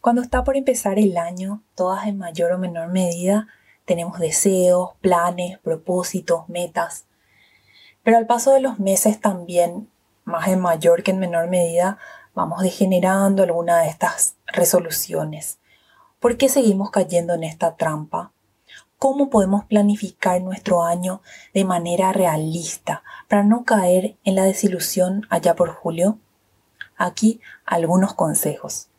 Cuando está por empezar el año, todas en mayor o menor medida tenemos deseos, planes, propósitos, metas. Pero al paso de los meses también, más en mayor que en menor medida, vamos degenerando alguna de estas resoluciones. ¿Por qué seguimos cayendo en esta trampa? ¿Cómo podemos planificar nuestro año de manera realista para no caer en la desilusión allá por julio? Aquí algunos consejos.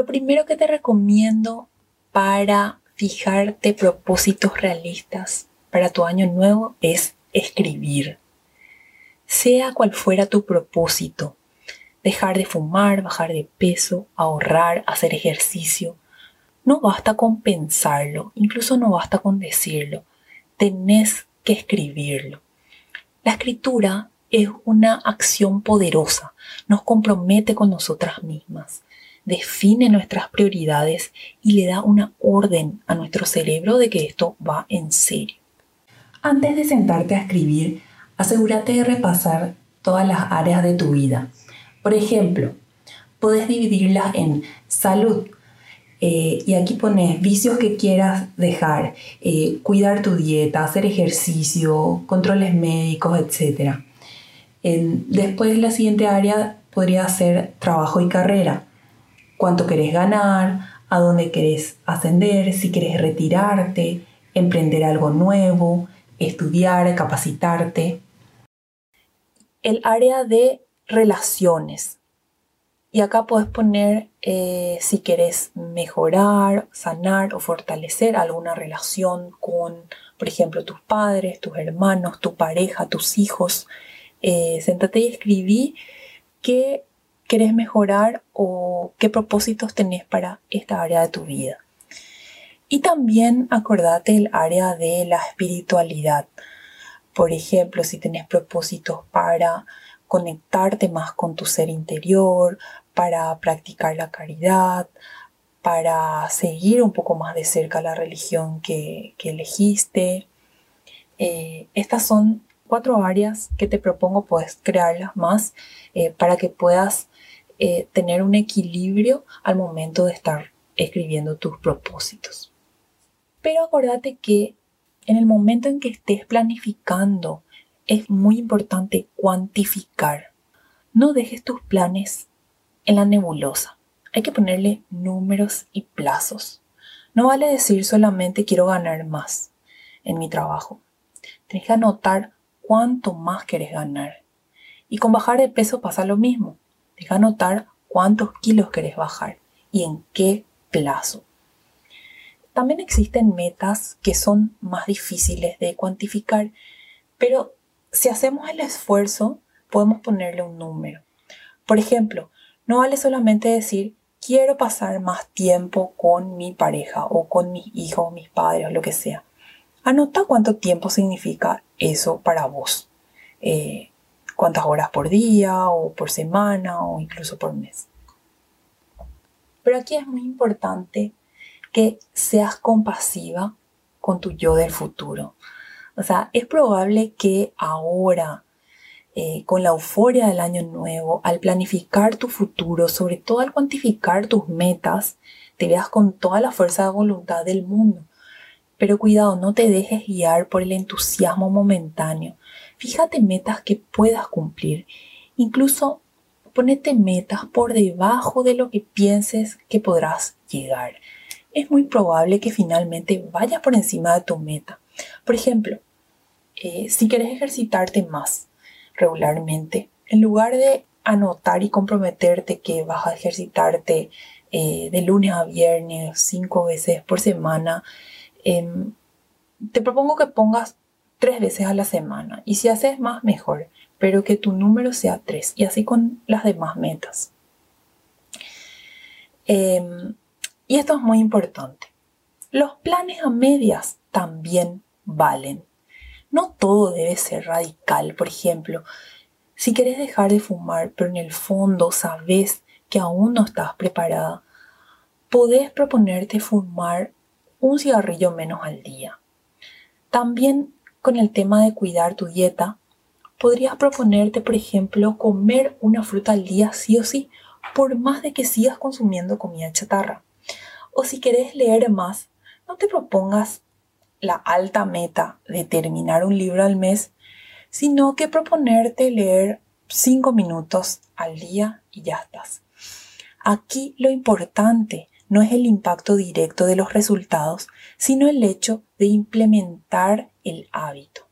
Lo primero que te recomiendo para fijarte propósitos realistas para tu año nuevo es escribir. Sea cual fuera tu propósito, dejar de fumar, bajar de peso, ahorrar, hacer ejercicio, no basta con pensarlo, incluso no basta con decirlo, tenés que escribirlo. La escritura es una acción poderosa, nos compromete con nosotras mismas define nuestras prioridades y le da una orden a nuestro cerebro de que esto va en serio. Antes de sentarte a escribir, asegúrate de repasar todas las áreas de tu vida. Por ejemplo, puedes dividirlas en salud, eh, y aquí pones vicios que quieras dejar, eh, cuidar tu dieta, hacer ejercicio, controles médicos, etc. después la siguiente área podría ser trabajo y carrera cuánto querés ganar, a dónde querés ascender, si querés retirarte, emprender algo nuevo, estudiar, capacitarte. El área de relaciones. Y acá puedes poner eh, si querés mejorar, sanar o fortalecer alguna relación con, por ejemplo, tus padres, tus hermanos, tu pareja, tus hijos. Eh, sentate y escribí qué querés mejorar o qué propósitos tenés para esta área de tu vida. Y también acordate el área de la espiritualidad. Por ejemplo, si tenés propósitos para conectarte más con tu ser interior, para practicar la caridad, para seguir un poco más de cerca la religión que, elegiste. Eh, estas son cuatro áreas que te propongo, puedes crearlas más eh, para que puedas eh, tener un equilibrio al momento de estar escribiendo tus propósitos. Pero acuérdate que en el momento en que estés planificando, es muy importante cuantificar. No dejes tus planes en la nebulosa. Hay que ponerle números y plazos. No vale decir solamente quiero ganar más en mi trabajo. Tienes que anotar cuánto más quieres ganar. Y con bajar de peso pasa lo mismo. Deja anotar cuántos kilos querés bajar y en qué plazo. También existen metas que son más difíciles de cuantificar, pero si hacemos el esfuerzo, podemos ponerle un número. Por ejemplo, no vale solamente decir quiero pasar más tiempo con mi pareja o con mis hijos, mis padres o lo que sea. Anota cuánto tiempo significa eso para vos. Eh, cuántas horas por día o por semana o incluso por mes. Pero aquí es muy importante que seas compasiva con tu yo del futuro. O sea, es probable que ahora, eh, con la euforia del año nuevo, al planificar tu futuro, sobre todo al cuantificar tus metas, te veas con toda la fuerza de voluntad del mundo. Pero cuidado, no te dejes guiar por el entusiasmo momentáneo Fíjate metas que puedas cumplir. Incluso ponete metas por debajo de lo que pienses que podrás llegar. Es muy probable que finalmente vayas por encima de tu meta. Por ejemplo, eh, si quieres ejercitarte más regularmente, en lugar de anotar y comprometerte que vas a ejercitarte eh, de lunes a viernes cinco veces por semana, em, te propongo que pongas tres veces a la semana. Y si haces más, mejor. Pero que tu número sea tres. Y así con las demás metas. Em, y esto es muy importante. Los planes a medias también valen. No todo debe ser radical. Por ejemplo, si quieres dejar de fumar, pero en el fondo sabes que aún no estás preparada, podés proponerte fumar un cigarrillo menos al día. También con el tema de cuidar tu dieta, podrías proponerte, por ejemplo, comer una fruta al día sí o sí, por más de que sigas consumiendo comida chatarra. O si querés leer más, no te propongas la alta meta de terminar un libro al mes, sino que proponerte leer 5 minutos al día y ya estás. Aquí lo importante no es el impacto directo de los resultados, sino el hecho de implementar el hábito.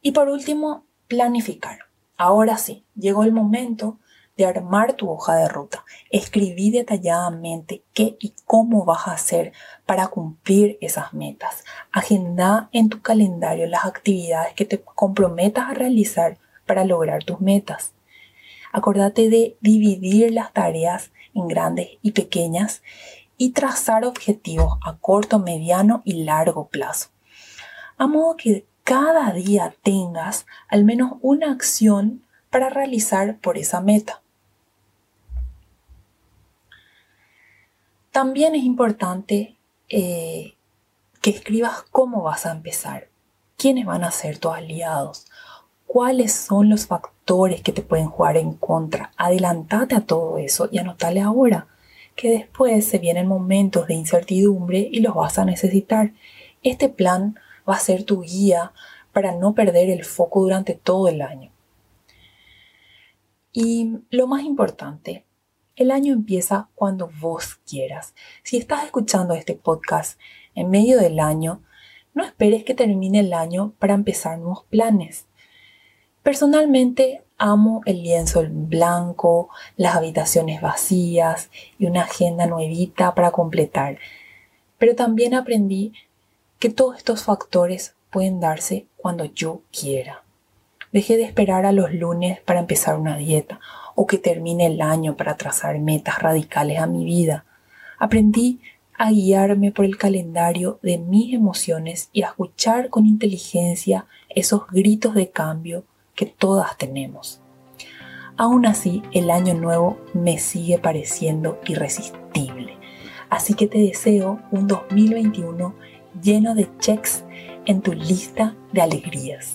Y por último, planificar. Ahora sí, llegó el momento de armar tu hoja de ruta. Escribí detalladamente qué y cómo vas a hacer para cumplir esas metas. Agenda en tu calendario las actividades que te comprometas a realizar para lograr tus metas. Acordate de dividir las tareas en grandes y pequeñas y trazar objetivos a corto, mediano y largo plazo. A modo que cada día tengas al menos una acción para realizar por esa meta. También es importante eh, que escribas cómo vas a empezar, quiénes van a ser tus aliados, cuáles son los factores que te pueden jugar en contra. Adelantate a todo eso y anotale ahora, que después se vienen momentos de incertidumbre y los vas a necesitar. Este plan va a ser tu guía para no perder el foco durante todo el año. Y lo más importante, el año empieza cuando vos quieras. Si estás escuchando este podcast en medio del año, no esperes que termine el año para empezar nuevos planes. Personalmente amo el lienzo en blanco, las habitaciones vacías y una agenda nuevita para completar. Pero también aprendí que todos estos factores pueden darse cuando yo quiera. Dejé de esperar a los lunes para empezar una dieta o que termine el año para trazar metas radicales a mi vida. Aprendí a guiarme por el calendario de mis emociones y a escuchar con inteligencia esos gritos de cambio que todas tenemos. Aún así, el año nuevo me sigue pareciendo irresistible. Así que te deseo un 2021 lleno de checks en tu lista de alegrías.